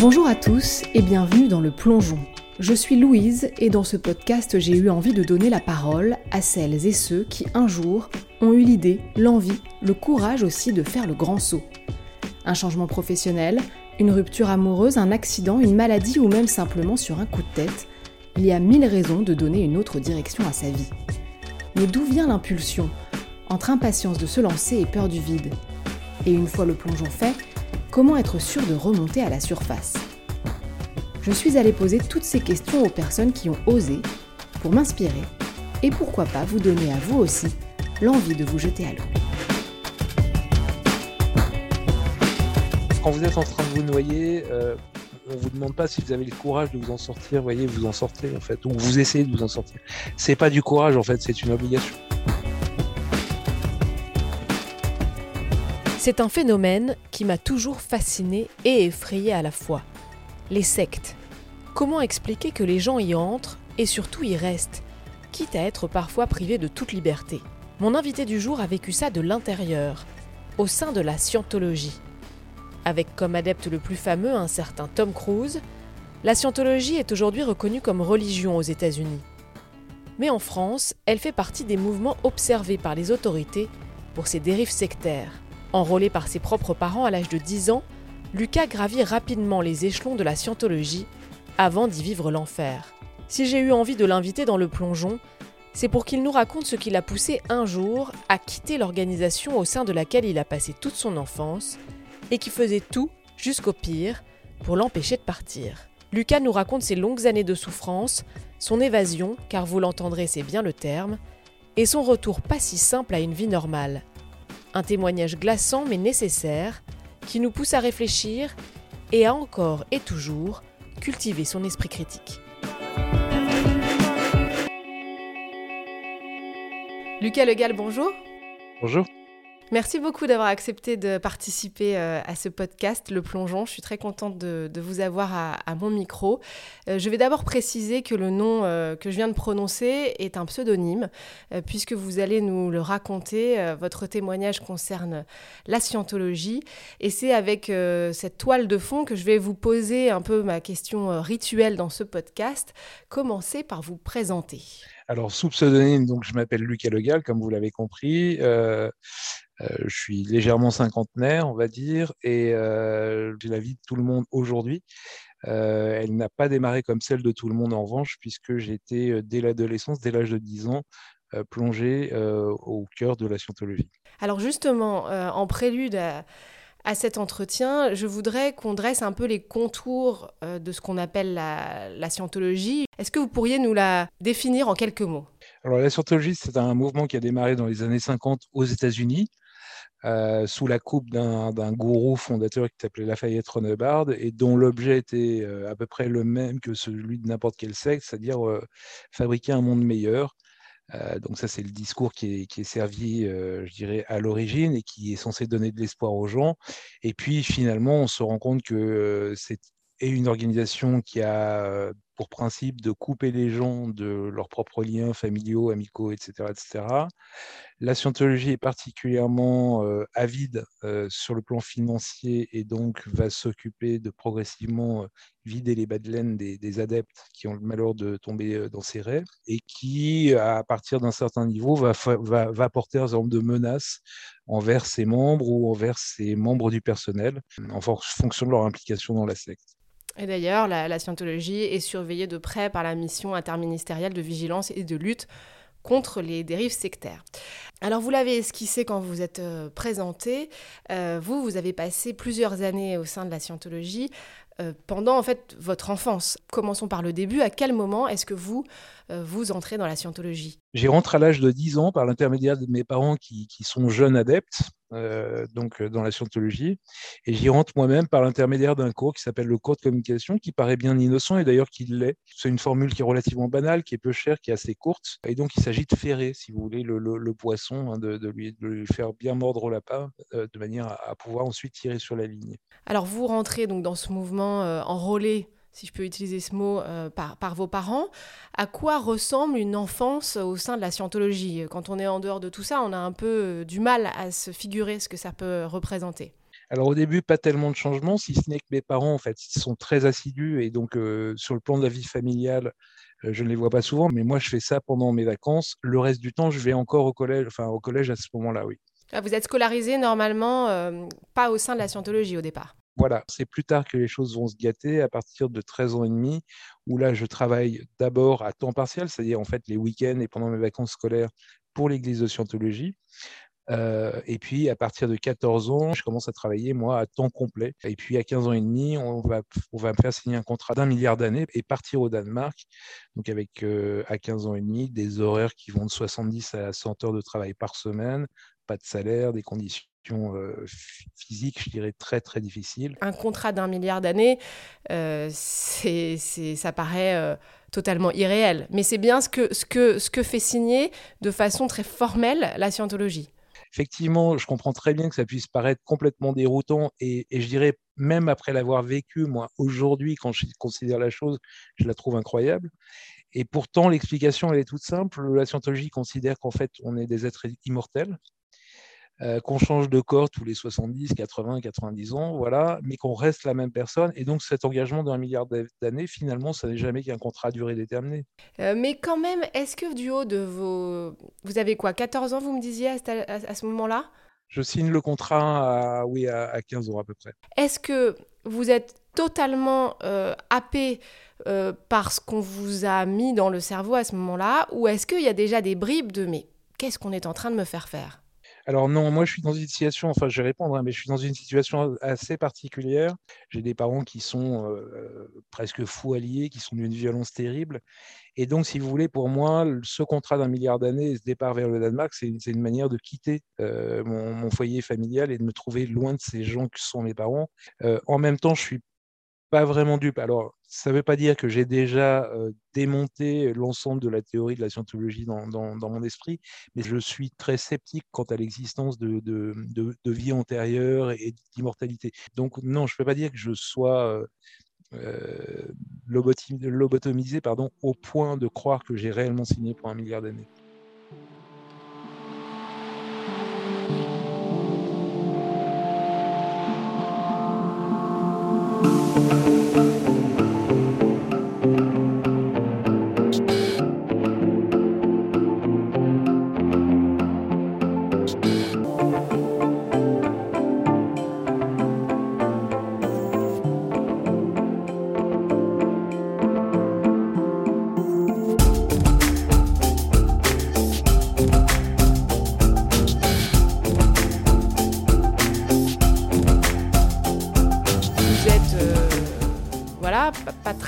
Bonjour à tous et bienvenue dans le plongeon. Je suis Louise et dans ce podcast j'ai eu envie de donner la parole à celles et ceux qui un jour ont eu l'idée, l'envie, le courage aussi de faire le grand saut. Un changement professionnel, une rupture amoureuse, un accident, une maladie ou même simplement sur un coup de tête, il y a mille raisons de donner une autre direction à sa vie. Mais d'où vient l'impulsion? Entre impatience de se lancer et peur du vide. Et une fois le plongeon fait, comment être sûr de remonter à la surface Je suis allée poser toutes ces questions aux personnes qui ont osé pour m'inspirer et pourquoi pas vous donner à vous aussi l'envie de vous jeter à l'eau. Quand vous êtes en train de vous noyer, euh, on vous demande pas si vous avez le courage de vous en sortir, vous voyez, vous en sortez en fait, ou vous essayez de vous en sortir. C'est pas du courage en fait, c'est une obligation. C'est un phénomène qui m'a toujours fasciné et effrayé à la fois. Les sectes. Comment expliquer que les gens y entrent et surtout y restent, quitte à être parfois privés de toute liberté? Mon invité du jour a vécu ça de l'intérieur, au sein de la scientologie. Avec comme adepte le plus fameux un certain Tom Cruise, la scientologie est aujourd'hui reconnue comme religion aux États-Unis. Mais en France, elle fait partie des mouvements observés par les autorités pour ses dérives sectaires. Enrôlé par ses propres parents à l'âge de 10 ans, Lucas gravit rapidement les échelons de la scientologie avant d'y vivre l'enfer. Si j'ai eu envie de l'inviter dans le plongeon, c'est pour qu'il nous raconte ce qui l'a poussé un jour à quitter l'organisation au sein de laquelle il a passé toute son enfance et qui faisait tout, jusqu'au pire, pour l'empêcher de partir. Lucas nous raconte ses longues années de souffrance, son évasion, car vous l'entendrez, c'est bien le terme, et son retour pas si simple à une vie normale. Un témoignage glaçant mais nécessaire qui nous pousse à réfléchir et à encore et toujours cultiver son esprit critique. Lucas Legal, bonjour. Bonjour. Merci beaucoup d'avoir accepté de participer euh, à ce podcast, Le Plongeon. Je suis très contente de, vous avoir à, mon micro. Euh, je vais d'abord préciser que le nom euh, que je viens de prononcer est un pseudonyme, puisque vous allez nous le raconter. votre témoignage concerne la scientologie. Et c'est avec cette toile de fond que je vais vous poser un peu ma question rituelle dans ce podcast. Commencez par vous présenter. Alors, sous pseudonyme, donc, je m'appelle Lucas Legal, comme vous l'avez compris. Je suis légèrement cinquantenaire, on va dire, et euh, j'ai la vie de tout le monde aujourd'hui. Euh, elle n'a pas démarré comme celle de tout le monde en revanche, puisque j'étais dès l'adolescence, dès l'âge de 10 ans, plongé au cœur de la scientologie. Alors justement, en prélude à, cet entretien, je voudrais qu'on dresse un peu les contours de ce qu'on appelle la, la scientologie. Est-ce que vous pourriez nous la définir en quelques mots? Alors, la scientologie, c'est un mouvement qui a démarré dans les années 50 aux États-Unis, euh, sous la coupe d'un gourou fondateur qui s'appelait Lafayette Ronebard et dont l'objet était euh, à peu près le même que celui de n'importe quel secte, c'est-à-dire euh, fabriquer un monde meilleur. donc ça, c'est le discours qui est, servi, je dirais, à l'origine et qui est censé donner de l'espoir aux gens. Et puis finalement, on se rend compte que c'est une organisation qui a pour principe de couper les gens de leurs propres liens familiaux, amicaux, etc. etc. La scientologie est particulièrement euh, avide euh, sur le plan financier et donc va s'occuper de progressivement euh, vider les bas des, des, adeptes qui ont le malheur de tomber dans ses rêves et qui, à partir d'un certain niveau, va, va, va porter un certain nombre de menaces envers ses membres ou envers ses membres du personnel en fonction de leur implication dans la secte. Et d'ailleurs, la, scientologie est surveillée de près par la mission interministérielle de vigilance et de lutte contre les dérives sectaires. Alors vous l'avez esquissé quand vous êtes euh, présenté, euh, vous, vous avez passé plusieurs années au sein de la scientologie euh, pendant en fait votre enfance. Commençons par le début, à quel moment est-ce que vous, vous entrez dans la scientologie? J'y rentre à l'âge de 10 ans par l'intermédiaire de mes parents qui sont jeunes adeptes euh, donc euh, dans la scientologie. Et j'y rentre moi-même par l'intermédiaire d'un cours qui s'appelle le cours de communication, qui paraît bien innocent et d'ailleurs qu'il l'est. C'est une formule qui est relativement banale, qui est peu chère, qui est assez courte. Et donc il s'agit de ferrer, si vous voulez, le, poisson, hein, de, lui, faire bien mordre au lapin, euh, de manière à, pouvoir ensuite tirer sur la ligne. Alors vous rentrez donc dans ce mouvement enrôlé si je peux utiliser ce mot, euh, par, par, vos parents. À quoi ressemble une enfance au sein de la scientologie? Quand on est en dehors de tout ça, on a un peu euh, du mal à se figurer ce que ça peut représenter. alors au début, pas tellement de changements, si ce n'est que mes parents, en fait, ils sont très assidus et donc euh, sur le plan de la vie familiale, euh, je ne les vois pas souvent, mais moi je fais ça pendant mes vacances. Le reste du temps, je vais encore au collège, enfin au collège à ce moment-là, oui. Ah, vous êtes scolarisé normalement pas au sein de la scientologie au départ? Voilà, c'est plus tard que les choses vont se gâter, à partir de 13 ans et demi, où là je travaille d'abord à temps partiel, c'est-à-dire en fait les week-ends et pendant mes vacances scolaires pour l'église de scientologie. Euh, et puis, à partir de 14 ans, je commence à travailler, moi, à temps complet. Et puis, à 15 ans et demi, on va, me faire signer un contrat d'un milliard d'années et partir au Danemark. Donc, avec, euh, à 15 ans et demi, des horaires qui vont de 70 à 100 heures de travail par semaine, pas de salaire, des conditions euh, physiques, je dirais, très, très difficiles. Un contrat d'un milliard d'années, c'est, ça paraît totalement irréel. Mais c'est bien ce que, ce, que, ce que fait signer de façon très formelle la scientologie effectivement, je comprends très bien que ça puisse paraître complètement déroutant et, je dirais même après l'avoir vécu, moi, aujourd'hui, quand je considère la chose, je la trouve incroyable. Et pourtant, l'explication, elle est toute simple. La scientologie considère qu'en fait, on est des êtres immortels, euh, qu'on change de corps tous les 70, 80, 90 ans, voilà, mais qu'on reste la même personne. Et donc cet engagement d'un milliard d'années, finalement, ça n'est jamais qu'un contrat à durée déterminée. Euh, mais quand même, est-ce que du haut de vos... Vous avez quoi 14 ans, vous me disiez, à, ce moment-là? Je signe le contrat à, oui, à, 15 ans à peu près. Est-ce que vous êtes totalement euh, happé par ce qu'on vous a mis dans le cerveau à ce moment-là? Ou est-ce qu'il y a déjà des bribes de mais qu'est-ce qu'on est en train de me faire faire? Alors non, moi je suis dans une situation, enfin je vais répondre, hein, mais je suis dans une situation assez particulière. J'ai des parents qui sont euh, presque fous alliés, qui sont d'une violence terrible. Et donc, si vous voulez, pour moi, ce contrat d'un milliard d'années et ce départ vers le Danemark, c'est une manière de quitter euh, mon, foyer familial et de me trouver loin de ces gens qui sont mes parents. Euh, en même temps, je suis pas vraiment dupe. Alors, ça ne veut pas dire que j'ai déjà euh, démonté l'ensemble de la théorie de la scientologie dans, mon esprit, mais je suis très sceptique quant à l'existence de, de, vie antérieure et d'immortalité. Donc, non, je ne peux pas dire que je sois euh, euh, lobotomisé pardon, au point de croire que j'ai réellement signé pour un milliard d'années.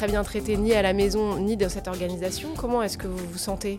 Très bien traité ni à la maison ni dans cette organisation. Comment est-ce que vous vous sentez?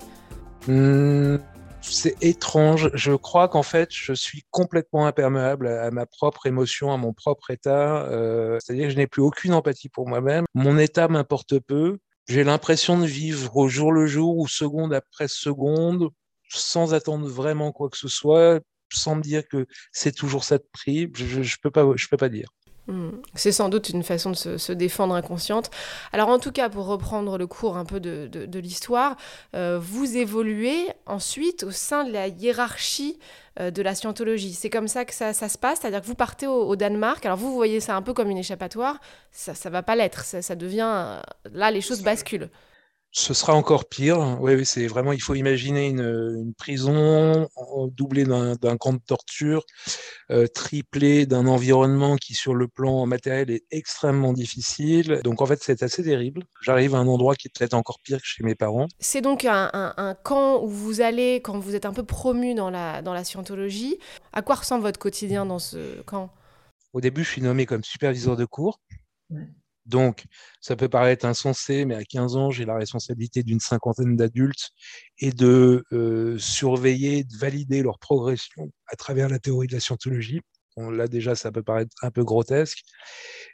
Hmm, C'est étrange. Je crois qu'en fait, je suis complètement imperméable à, ma propre émotion, à mon propre état. Euh, c'est-à-dire que je n'ai plus aucune empathie pour moi-même. Mon état m'importe peu. J'ai l'impression de vivre au jour le jour ou seconde après seconde, sans attendre vraiment quoi que ce soit, sans me dire que c'est toujours ça de prix. Je ne peux, pas, je peux pas dire. Hmm. C'est sans doute une façon de se, défendre inconsciente. Alors en tout cas, pour reprendre le cours un peu de, l'histoire, euh, vous évoluez ensuite au sein de la hiérarchie euh, de la scientologie. C'est comme ça que ça, se passe, c'est-à-dire que vous partez au, Danemark, alors vous, vous voyez ça un peu comme une échappatoire, ça ne va pas l'être, ça, devient... Là, les choses basculent ce sera encore pire. Oui, c'est vraiment, il faut imaginer une, prison doublée d'un camp de torture, euh, triplée d'un environnement qui, sur le plan matériel, est extrêmement difficile. Donc, en fait, c'est assez terrible. J'arrive à un endroit qui est peut-être encore pire que chez mes parents. C'est donc un, camp où vous allez quand vous êtes un peu promu dans la, dans la scientologie. À quoi ressemble votre quotidien dans ce camp? Au début, je suis nommé comme superviseur de cours. Donc, ça peut paraître insensé, mais à 15 ans, j'ai la responsabilité d'une cinquantaine d'adultes et de euh, surveiller, de valider leur progression à travers la théorie de la scientologie. là, déjà, ça peut paraître un peu grotesque,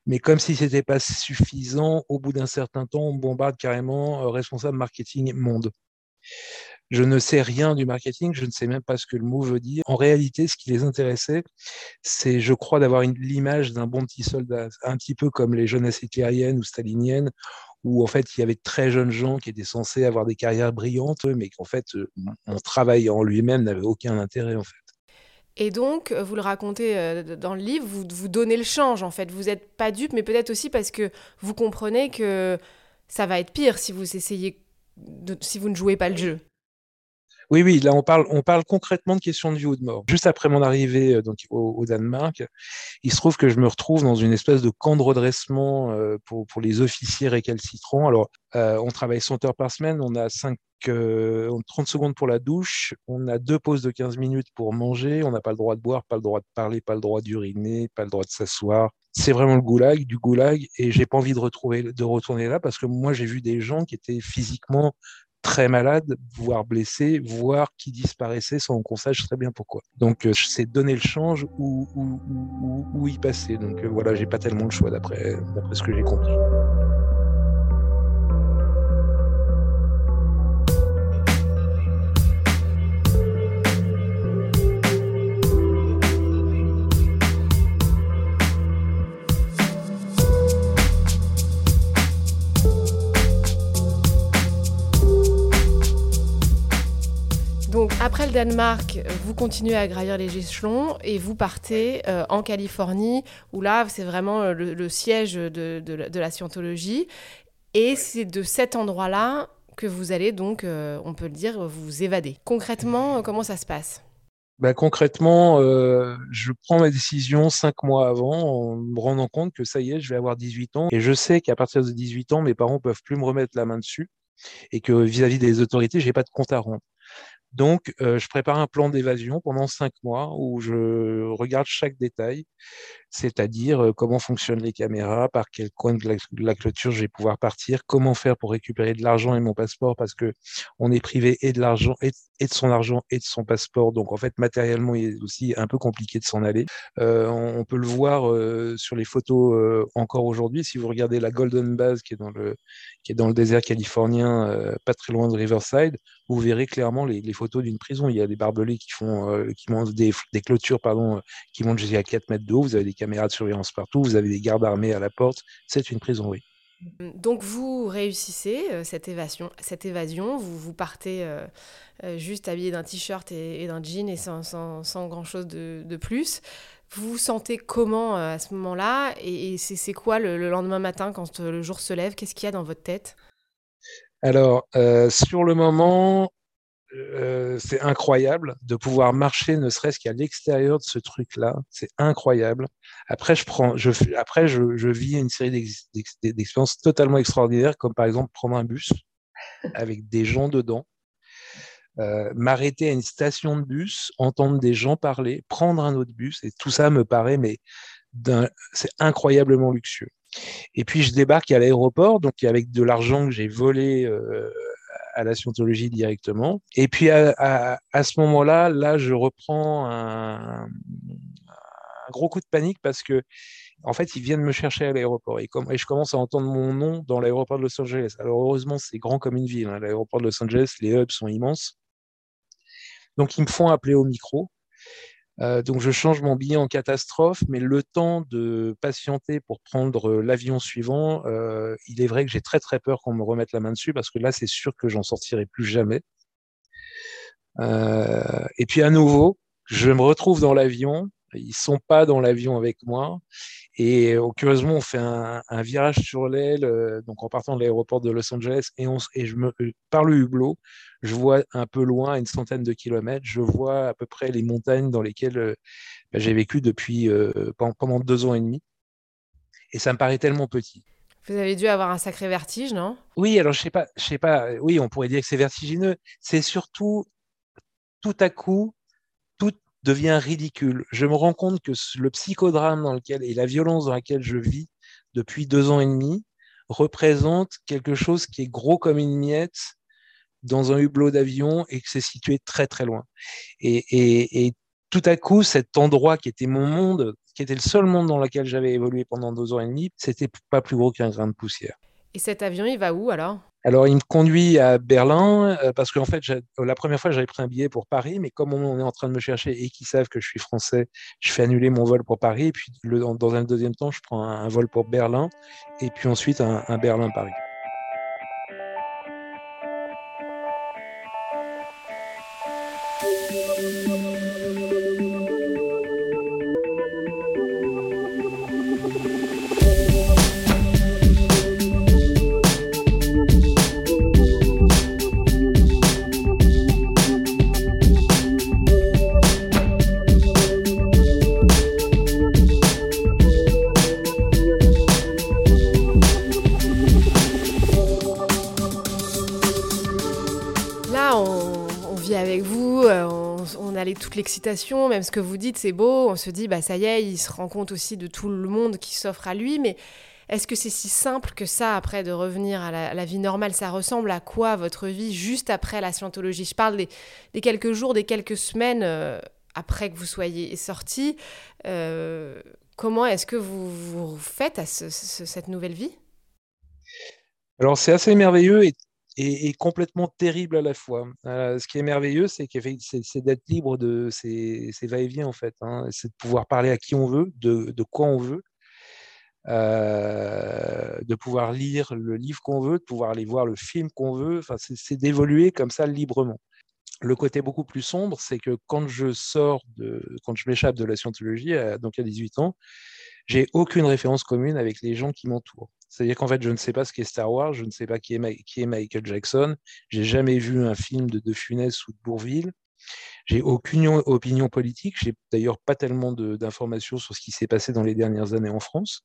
mais comme si ce n'était pas suffisant, au bout d'un certain temps, on bombarde carrément euh, responsable marketing monde. Je ne sais rien du marketing, je ne sais même pas ce que le mot veut dire. En réalité, ce qui les intéressait, c'est, je crois, d'avoir l'image d'un bon petit soldat, un petit peu comme les jeunesses hitlériennes ou staliniennes, où en fait il y avait très jeunes gens qui étaient censés avoir des carrières brillantes, mais qu'en fait mon travail en lui-même n'avait aucun intérêt en fait. Et donc, vous le racontez dans le livre, vous, vous donnez le change en fait. Vous n'êtes pas dupe, mais peut-être aussi parce que vous comprenez que ça va être pire si vous essayez, si vous ne jouez pas le jeu. Oui, oui, là on parle, on parle concrètement de questions de vie ou de mort. Juste après mon arrivée euh, donc, au, Danemark, il se trouve que je me retrouve dans une espèce de camp de redressement euh, pour, pour les officiers récalcitrants. Alors, euh, on travaille 100 heures par semaine, on a 5, 30 secondes pour la douche, on a deux pauses de 15 minutes pour manger, on n'a pas le droit de boire, pas le droit de parler, pas le droit d'uriner, pas le droit de s'asseoir. C'est vraiment le goulag, du goulag, et j'ai pas envie de retrouver, de retourner là parce que moi j'ai vu des gens qui étaient physiquement très malade, voire blessé, voire qui disparaissait sans qu'on sache très bien pourquoi. Donc euh, c'est donner le change ou, ou, y passer. Donc euh, voilà, j'ai pas tellement le choix d'après ce que j'ai compris. Le Danemark, vous continuez à gravir les échelons et vous partez euh, en Californie, où là, c'est vraiment euh, le, siège de, la scientologie. Et c'est de cet endroit-là que vous allez donc, euh, on peut le dire, vous évader. Concrètement, comment ça se passe? Bah, concrètement, je prends ma décision cinq mois avant en me rendant compte que ça y est, je vais avoir 18 ans. Et je sais qu'à partir de 18 ans, mes parents peuvent plus me remettre la main dessus et que vis-à-vis -vis des autorités, j'ai pas de compte à rendre. Donc, euh, je prépare un plan d'évasion pendant cinq mois où je regarde chaque détail, c'est-à-dire euh, comment fonctionnent les caméras, par quel coin de la, clôture je vais pouvoir partir, comment faire pour récupérer de l'argent et mon passeport parce que on est privé et de l'argent et, de son argent et de son passeport. Donc, en fait, matériellement, il est aussi un peu compliqué de s'en aller. Euh, on, peut le voir sur les photos encore aujourd'hui. Si vous regardez la Golden Base qui est dans le qui est dans le désert californien, pas très loin de Riverside, vous verrez clairement les, photos d'une prison. Il y a des barbelés qui font, euh, qui montent des, clôtures, pardon, euh, qui montent jusqu'à 4 mètres de haut. Vous avez caméras de surveillance partout. Vous avez des gardes armés à la porte. C'est une prison, oui. Donc vous réussissez euh, cette évasion, cette évasion vous, vous partez juste habillé d'un t-shirt et, d'un jean et sans, sans, sans grand-chose de, de, plus. Vous vous sentez comment à ce moment-là Et, c'est quoi le, le, lendemain matin quand le jour se lève? Qu'est-ce qu'il y a dans votre tête? Alors, sur le moment, euh, c'est incroyable de pouvoir marcher, ne serait-ce qu'à l'extérieur de ce truc-là. C'est incroyable. Après, je prends, je, après, je, vis une série d'expériences totalement extraordinaires, comme par exemple prendre un bus avec des gens dedans, euh, m'arrêter à une station de bus, entendre des gens parler, prendre un autre bus, et tout ça me paraît, mais c'est incroyablement luxueux. Et puis je débarque à l'aéroport, donc avec de l'argent que j'ai volé euh, à la scientologie directement. Et puis à, ce moment-là, là, je reprends un, gros coup de panique parce que en fait, ils viennent me chercher à l'aéroport et, et, je commence à entendre mon nom dans l'aéroport de Los Angeles. Alors heureusement, c'est grand comme une ville. Hein. L'aéroport de Los Angeles, les hubs sont immenses. Donc ils me font appeler au micro. Euh, donc je change mon billet en catastrophe, mais le temps de patienter pour prendre l'avion suivant, euh, il est vrai que j'ai très très peur qu'on me remette la main dessus parce que là c'est sûr que j'en sortirai plus jamais. Euh, et puis à nouveau, je me retrouve dans l'avion. Ils sont pas dans l'avion avec moi. Et curieusement, on fait un, virage sur l'aile, donc en partant de l'aéroport de Los Angeles, et je me, par le hublot, je vois un peu loin, une centaine de kilomètres, je vois à peu près les montagnes dans lesquelles euh, bah, j'ai vécu depuis euh, pendant, deux ans et demi. Et ça me paraît tellement petit. Vous avez dû avoir un sacré vertige, non? Oui, alors je sais pas, je sais pas. Oui, on pourrait dire que c'est vertigineux. C'est surtout tout à coup, tout devient ridicule. Je me rends compte que le psychodrame dans lequel et la violence dans laquelle je vis depuis deux ans et demi représente quelque chose qui est gros comme une miette dans un hublot d'avion et que c'est situé très très loin. Et, tout à coup, cet endroit qui était mon monde, qui était le seul monde dans lequel j'avais évolué pendant deux ans et demi, c'était pas plus gros qu'un grain de poussière. Et cet avion, il va où alors? Alors, il me conduit à Berlin euh, parce qu'en fait, la première fois, j'avais pris un billet pour Paris, mais comme on est en train de me chercher et qu'ils savent que je suis français, je fais annuler mon vol pour Paris. Et puis, dans un deuxième temps, je prends un, vol pour Berlin et puis ensuite un Berlin-Paris. L'excitation, même ce que vous dites, c'est beau. On se dit, bah ça y est, il se rend compte aussi de tout le monde qui s'offre à lui. Mais est-ce que c'est si simple que ça, après, de revenir à la, vie normale? Ça ressemble à quoi, votre vie, juste après la scientologie? Je parle des, quelques jours, des quelques semaines euh, après que vous soyez sorti. Euh, comment est-ce que vous, vous faites à cette nouvelle vie? Alors c'est assez merveilleux et et, complètement terrible à la fois. Euh, ce qui est merveilleux, c'est d'être libre de ces, va-et-vient, en fait. Hein. C'est de pouvoir parler à qui on veut, de, quoi on veut, euh, de pouvoir lire le livre qu'on veut, de pouvoir aller voir le film qu'on veut. Enfin, c'est d'évoluer comme ça librement. Le côté beaucoup plus sombre, c'est que quand je sors de, quand je m'échappe de la scientologie, donc à 18 ans, j'ai aucune référence commune avec les gens qui m'entourent. C'est-à-dire qu'en fait, je ne sais pas ce qu'est Star Wars, je ne sais pas qui est, qui est Michael Jackson, j'ai jamais vu un film de De Funès ou de Bourville, j'ai aucune opinion politique, j'ai d'ailleurs pas tellement d'informations sur ce qui s'est passé dans les dernières années en France.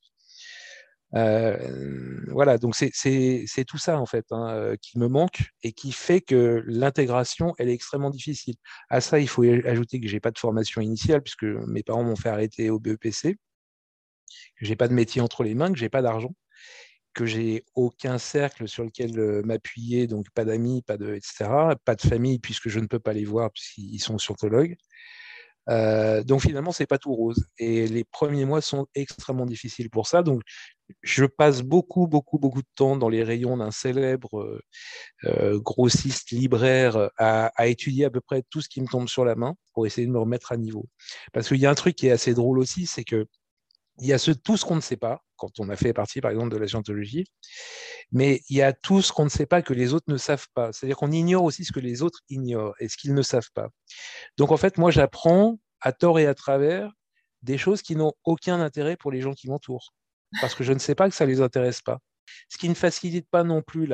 Euh, voilà, donc c'est tout ça en fait hein, qui me manque et qui fait que l'intégration elle est extrêmement difficile. À ça, il faut ajouter que j'ai pas de formation initiale puisque mes parents m'ont fait arrêter au BEPC, que j'ai pas de métier entre les mains, que j'ai pas d'argent que j'ai aucun cercle sur lequel euh, m'appuyer, donc pas d'amis, pas de, etc., pas de famille puisque je ne peux pas les voir puisqu'ils sont scientologues. Euh, donc finalement, c'est pas tout rose. Et les premiers mois sont extrêmement difficiles pour ça. Donc je passe beaucoup, beaucoup, beaucoup de temps dans les rayons d'un célèbre euh, grossiste libraire à, à, étudier à peu près tout ce qui me tombe sur la main pour essayer de me remettre à niveau. Parce qu'il y a un truc qui est assez drôle aussi, c'est que il y a tout ce qu'on ne sait pas, quand on a fait partie, par exemple, de la scientologie, mais il y a tout ce qu'on ne sait pas que les autres ne savent pas. C'est-à-dire qu'on ignore aussi ce que les autres ignorent et ce qu'ils ne savent pas. Donc, en fait, moi, j'apprends à tort et à travers des choses qui n'ont aucun intérêt pour les gens qui m'entourent, parce que je ne sais pas que ça ne les intéresse pas. Ce qui ne facilite pas non plus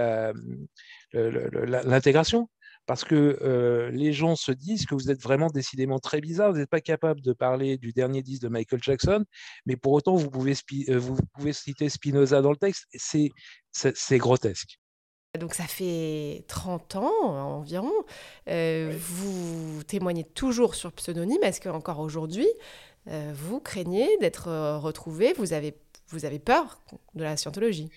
l'intégration, parce que euh, les gens se disent que vous êtes vraiment décidément très bizarre, vous n'êtes pas capable de parler du dernier disque de Michael Jackson, mais pour autant, vous pouvez, euh, vous pouvez citer Spinoza dans le texte, c'est grotesque. Donc ça fait 30 ans environ. Euh, vous témoignez toujours sur pseudonyme. Est-ce qu'encore aujourd'hui, vous craignez d'être retrouvé vous avez, vous avez peur de la scientologie?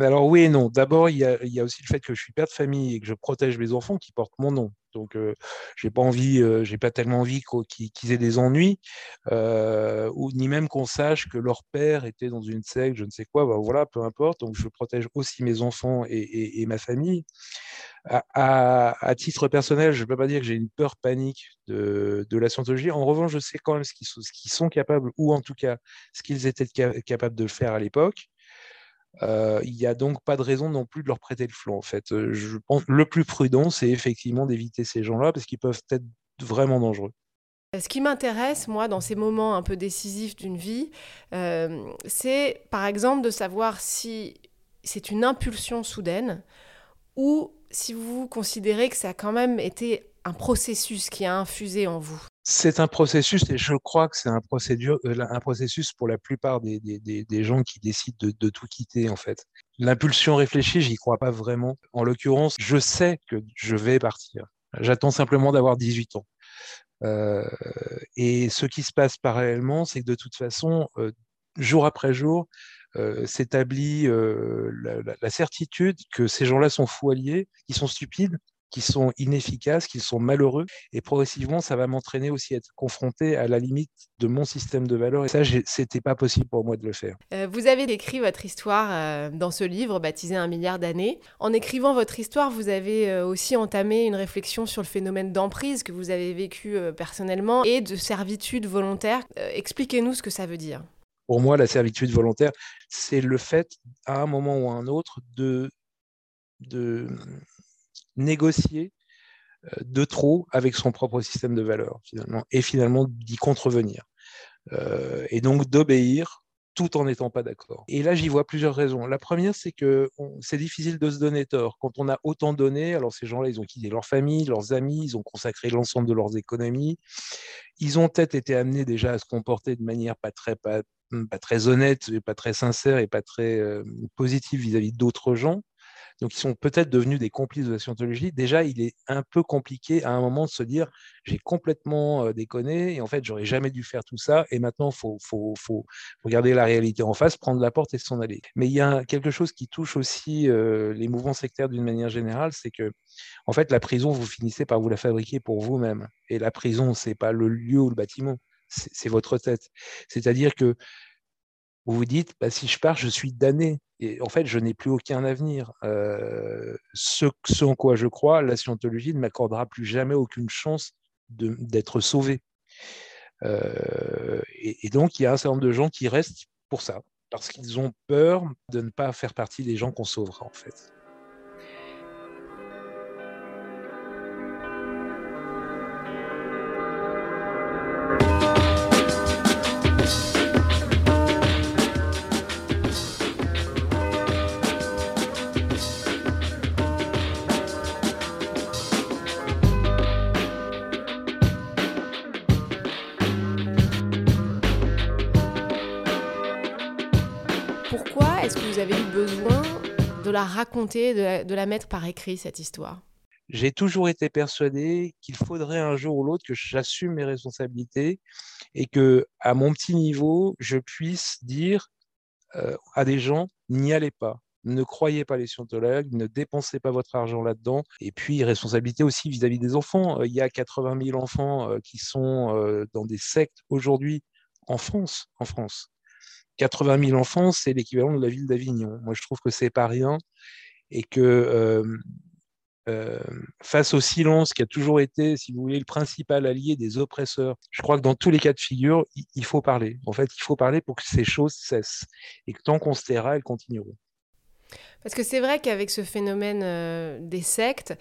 Alors oui et non. D'abord, il y, a, aussi le fait que je suis père de famille et que je protège mes enfants qui portent mon nom. Donc, euh, j'ai pas envie, euh, j'ai pas tellement envie qu'ils aient des ennuis, euh, ni même qu'on sache que leur père était dans une secte, je ne sais quoi. Ben voilà, peu importe. Donc, je protège aussi mes enfants et, ma famille. À, titre personnel, je ne peux pas dire que j'ai une peur panique de, la scientologie. En revanche, je sais quand même ce qu'ils sont capables, ou en tout cas ce qu'ils étaient capables de faire à l'époque. Il n'y a donc pas de raison non plus de leur prêter le flanc. En fait, je pense le plus prudent, c'est effectivement d'éviter ces gens-là parce qu'ils peuvent être vraiment dangereux. Ce qui m'intéresse, moi, dans ces moments un peu décisifs d'une vie, c'est par exemple de savoir si c'est une impulsion soudaine ou si vous considérez que ça a quand même été un processus qui a infusé en vous. C'est un processus, et je crois que c'est un, euh, processus pour la plupart des, gens qui décident de, tout quitter, en fait. L'impulsion réfléchie, j'y crois pas vraiment. En l'occurrence, je sais que je vais partir. J'attends simplement d'avoir 18 ans. Euh, et ce qui se passe parallèlement, c'est que de toute façon, euh, jour après jour, s'établit la, la, certitude que ces gens-là sont fous alliés, qu'ils sont stupides, qui sont inefficaces, qui sont malheureux. Et progressivement, ça va m'entraîner aussi à être confronté à la limite de mon système de valeurs. Et ça, c'était pas possible pour moi de le faire. Euh, vous avez décrit votre histoire euh, dans ce livre baptisé Un milliard d'années. En écrivant votre histoire, vous avez euh, aussi entamé une réflexion sur le phénomène d'emprise que vous avez vécu personnellement et de servitude volontaire. Expliquez-nous ce que ça veut dire. Pour moi, la servitude volontaire, c'est le fait, à un moment ou à un autre, de, de négocier euh, de trop avec son propre système de valeurs, finalement, et finalement d'y contrevenir. Euh, et donc d'obéir tout en n'étant pas d'accord. Et là, j'y vois plusieurs raisons. La première, c'est que c'est difficile de se donner tort. Quand on a autant donné, alors ces gens-là, ils ont quitté leur famille, leurs amis, ils ont consacré l'ensemble de leurs économies. Ils ont peut-être été amenés déjà à se comporter de manière pas très, pas, très honnête, pas très sincère et pas très euh, positive vis-à-vis d'autres gens. Donc ils sont peut-être devenus des complices de la scientologie. Déjà, il est un peu compliqué à un moment de se dire j'ai complètement déconné et en fait, j'aurais jamais dû faire tout ça et maintenant, il faut, faut, regarder la réalité en face, prendre la porte et s'en aller. Mais il y a quelque chose qui touche aussi les mouvements sectaires d'une manière générale, c'est que en fait, la prison, vous finissez par vous la fabriquer pour vous-même. Et la prison, c'est pas le lieu ou le bâtiment, c'est votre tête. C'est-à-dire que vous vous dites, bah, si je pars, je suis damné. Et en fait, je n'ai plus aucun avenir. Euh, ce, en quoi je crois, la scientologie ne m'accordera plus jamais aucune chance d'être sauvé. Euh, et, donc, il y a un certain nombre de gens qui restent pour ça, parce qu'ils ont peur de ne pas faire partie des gens qu'on sauvera, en fait. La raconter, de la, mettre par écrit, cette histoire? J'ai toujours été persuadé qu'il faudrait un jour ou l'autre que j'assume mes responsabilités et que, à mon petit niveau, je puisse dire euh, à des gens n'y allez pas. Ne croyez pas les scientologues, ne dépensez pas votre argent là-dedans. Et puis, responsabilité aussi vis-à-vis des enfants. Euh, il y a 80 000 enfants euh, qui sont dans des sectes aujourd'hui en France. En France. 80 000 enfants, c'est l'équivalent de la ville d'Avignon. Moi, je trouve que c'est pas rien et que euh, euh, face au silence qui a toujours été, si vous voulez, le principal allié des oppresseurs, je crois que dans tous les cas de figure, il, faut parler. En fait, il faut parler pour que ces choses cessent et que tant qu'on se taira, elles continueront. Parce que c'est vrai qu'avec ce phénomène euh, des sectes,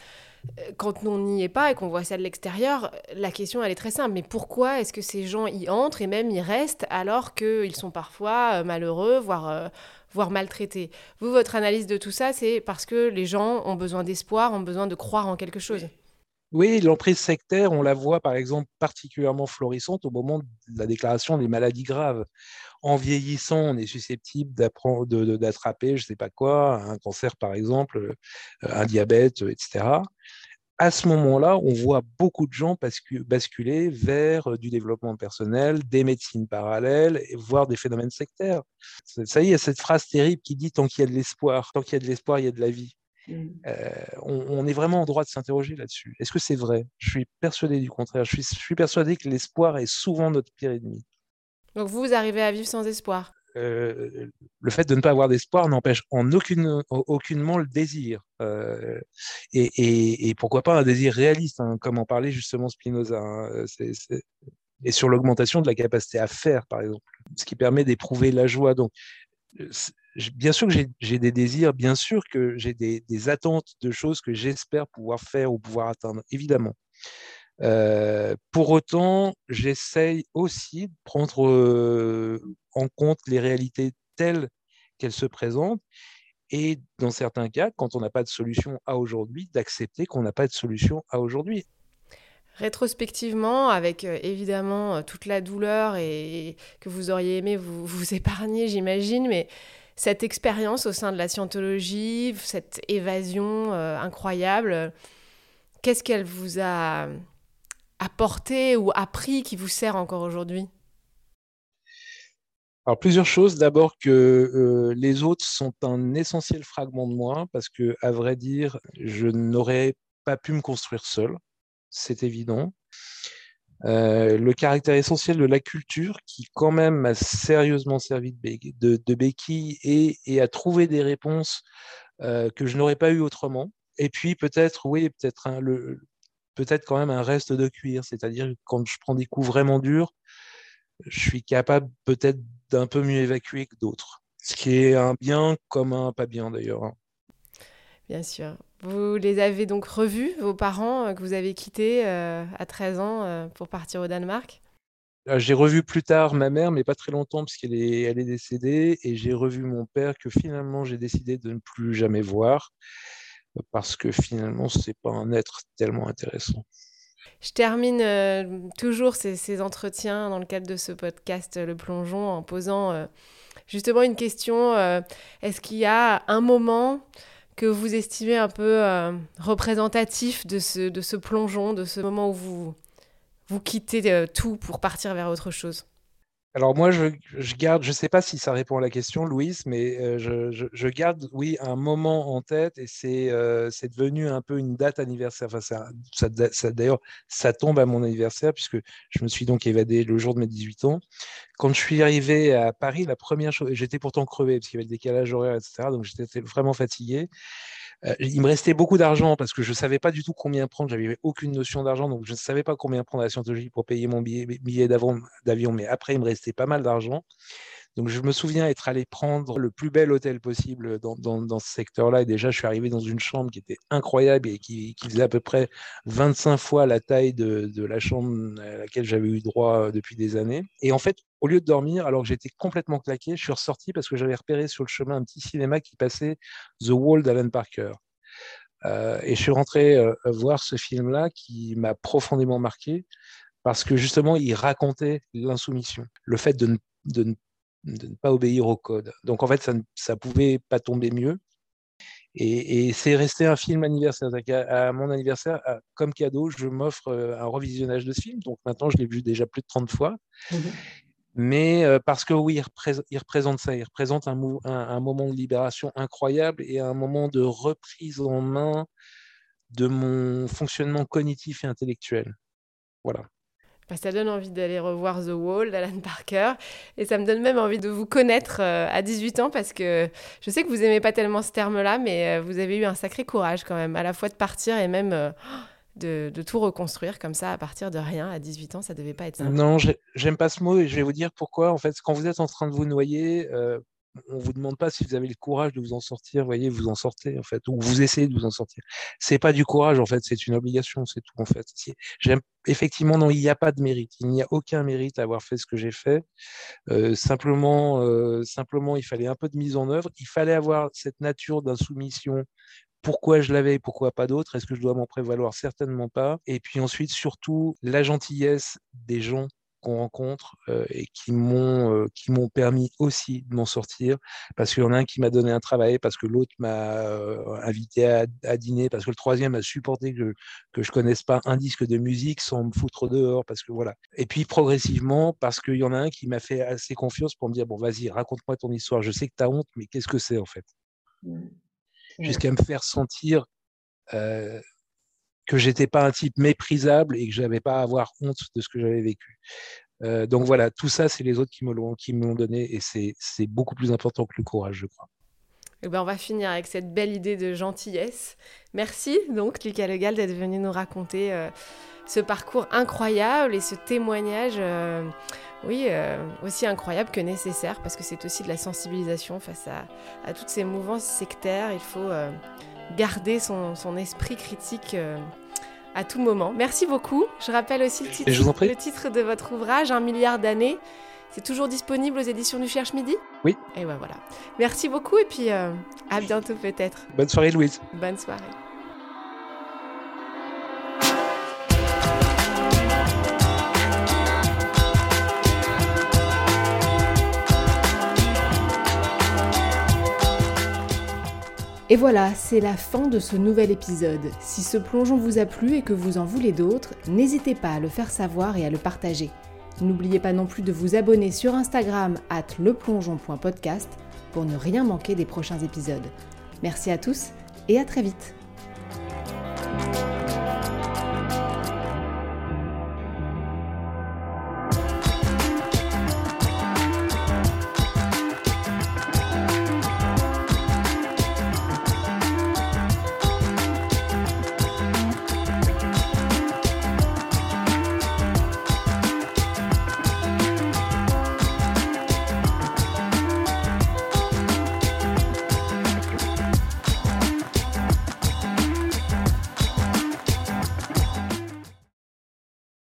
quand on n'y est pas et qu'on voit ça de l'extérieur, la question elle est très simple. Mais pourquoi est-ce que ces gens y entrent et même y restent alors qu'ils sont parfois euh, malheureux, voire, euh, voire maltraités? Vous, votre analyse de tout ça, c'est parce que les gens ont besoin d'espoir, ont besoin de croire en quelque chose. Oui, l'emprise sectaire, on la voit par exemple particulièrement florissante au moment de la déclaration des maladies graves. En vieillissant, on est susceptible d'attraper, je ne sais pas quoi, un cancer par exemple, euh, un diabète, etc. À ce moment-là, on voit beaucoup de gens basculer vers euh, du développement personnel, des médecines parallèles, voire des phénomènes sectaires. Ça y est, cette phrase terrible qui dit tant qu'il y a de l'espoir, tant qu'il y a de l'espoir, il y a de la vie. Mmh. Euh, on, est vraiment en droit de s'interroger là-dessus. Est-ce que c'est vrai? Je suis persuadé du contraire. Je suis, persuadé que l'espoir est souvent notre pire ennemi. Donc vous, vous arrivez à vivre sans espoir? Euh, le fait de ne pas avoir d'espoir n'empêche en aucune, aucunement le désir. Euh, et, pourquoi pas un désir réaliste, hein, comme en parlait justement Spinoza. Hein, et sur l'augmentation de la capacité à faire, par exemple, ce qui permet d'éprouver la joie. Donc, bien sûr que j'ai des désirs, bien sûr que j'ai des, attentes de choses que j'espère pouvoir faire ou pouvoir atteindre, évidemment. Euh, pour autant, j'essaye aussi de prendre euh, en compte les réalités telles qu'elles se présentent et dans certains cas, quand on n'a pas de solution à aujourd'hui, d'accepter qu'on n'a pas de solution à aujourd'hui. Rétrospectivement, avec euh, évidemment toute la douleur et, que vous auriez aimé vous, vous épargner, j'imagine, mais cette expérience au sein de la scientologie, cette évasion euh, incroyable, qu'est-ce qu'elle vous a apporté ou appris qui vous sert encore aujourd'hui? Alors plusieurs choses. D'abord que euh, les autres sont un essentiel fragment de moi parce que, à vrai dire, je n'aurais pas pu me construire seul, c'est évident. Euh, le caractère essentiel de la culture qui quand même m'a sérieusement servi de, béquille et, a trouvé des réponses euh, que je n'aurais pas eu autrement. Et puis peut-être, oui, peut-être peut-être quand même un reste de cuir, c'est-à-dire quand je prends des coups vraiment durs, je suis capable peut-être d'un peu mieux évacuer que d'autres. Ce qui est un bien comme un pas bien d'ailleurs. Hein. Bien sûr. Vous les avez donc revus, vos parents euh, que vous avez quittés euh, à 13 ans euh, pour partir au Danemark? J'ai revu plus tard ma mère, mais pas très longtemps, puisqu'elle est, elle est décédée. Et j'ai revu mon père, que finalement j'ai décidé de ne plus jamais voir, parce que finalement, ce n'est pas un être tellement intéressant. Je termine toujours ces, ces, entretiens dans le cadre de ce podcast Le Plongeon en posant justement une question. Est-ce qu'il y a un moment que vous estimez un peu euh, représentatif de ce, de ce plongeon, de ce moment où vous, vous quittez euh, tout pour partir vers autre chose? Alors moi, je, garde, je ne sais pas si ça répond à la question, Louise, mais euh, je, garde, oui, un moment en tête et c'est devenu un peu une date anniversaire. Enfin, ça, D'ailleurs, ça tombe à mon anniversaire puisque je me suis donc évadé le jour de mes 18 ans. Quand je suis arrivé à Paris, la première chose, j'étais pourtant crevé parce qu'il y avait le décalage horaire, etc. Donc j'étais vraiment fatigué. Euh, il me restait beaucoup d'argent parce que je ne savais pas du tout combien prendre. J'avais aucune notion d'argent, donc je ne savais pas combien prendre à la scientologie pour payer mon billet, billet d'avion. Mais après, il me restait pas mal d'argent. Donc je me souviens être allé prendre le plus bel hôtel possible dans, dans, ce secteur-là. Et déjà, je suis arrivé dans une chambre qui était incroyable et qui, faisait à peu près 25 fois la taille de, la chambre à laquelle j'avais eu droit euh, depuis des années. Et en fait, au lieu de dormir, alors que j'étais complètement claqué, je suis ressorti parce que j'avais repéré sur le chemin un petit cinéma qui passait The Wall d'Alan Parker. Euh, et je suis rentré euh, voir ce film-là qui m'a profondément marqué parce que justement, il racontait l'insoumission, le fait de ne, de de ne pas obéir au code. Donc en fait, ça ne pouvait pas tomber mieux. Et, c'est resté un film anniversaire. À, mon anniversaire, comme cadeau, je m'offre euh, un revisionnage de ce film. Donc maintenant, je l'ai vu déjà plus de 30 fois. Mmh Mais euh, parce que oui, il représente, ça. Il représente un, un, moment de libération incroyable et un moment de reprise en main de mon fonctionnement cognitif et intellectuel. Voilà. Ça donne envie d'aller revoir The Wall d'Alan Parker. Et ça me donne même envie de vous connaître euh, à 18 ans parce que je sais que vous aimez pas tellement ce terme-là, mais euh, vous avez eu un sacré courage quand même, à la fois de partir et même euh, de, de, tout reconstruire comme ça à partir de rien. À 18 ans, ça devait pas être simple. Non, j'aime pas ce mot et je vais vous dire pourquoi. En fait, quand vous êtes en train de vous noyer, on vous demande pas si vous avez le courage de vous en sortir, voyez, vous en sortez en fait, ou vous essayez de vous en sortir. C'est pas du courage en fait, c'est une obligation, c'est tout en fait. Effectivement non, il n'y a pas de mérite, il n'y a aucun mérite à avoir fait ce que j'ai fait. Euh, simplement, euh, simplement, il fallait un peu de mise en œuvre, il fallait avoir cette nature d'insoumission. Pourquoi je l'avais, pourquoi pas d'autres? Est-ce que je dois m'en prévaloir? Certainement pas. Et puis ensuite, surtout, la gentillesse des gens qu'on rencontre euh, et qui m'ont euh, qui m'ont permis aussi de m'en sortir. Parce qu'il y en a un qui m'a donné un travail parce que l'autre m'a euh, invité à, dîner parce que le troisième a supporté que que je connaisse pas un disque de musique sans me foutre dehors parce que voilà. Et puis progressivement parce qu'il y en a un qui m'a fait assez confiance pour me dire bon vas-y raconte-moi ton histoire. Je sais que tu as honte mais qu'est-ce que c'est en fait? Mmh. jusqu'à me faire sentir que j'étais pas un type méprisable et que j'avais pas à avoir honte de ce que j'avais vécu. Euh, donc voilà, tout ça, c'est les autres qui me l'ont donné et c'est beaucoup plus important que le courage, je crois. Eh ben, on va finir avec cette belle idée de gentillesse. Merci donc Lucas Legal d'être venu nous raconter euh, ce parcours incroyable et ce témoignage, euh, oui, aussi incroyable que nécessaire parce que c'est aussi de la sensibilisation face à, à, toutes ces mouvances sectaires. Il faut garder son, esprit critique euh, à tout moment. Merci beaucoup. Je rappelle aussi le titre, le titre de votre ouvrage, Un milliard d'années. C'est toujours disponible aux éditions du Cherche Midi? Oui. Et ben voilà. Merci beaucoup et puis euh, à bientôt peut-être. Bonne soirée Louise. Bonne soirée. Et voilà, c'est la fin de ce nouvel épisode. Si ce plongeon vous a plu et que vous en voulez d'autres, n'hésitez pas à le faire savoir et à le partager. N'oubliez pas non plus de vous abonner sur Instagram at leplongeon.podcast pour ne rien manquer des prochains épisodes. Merci à tous et à très vite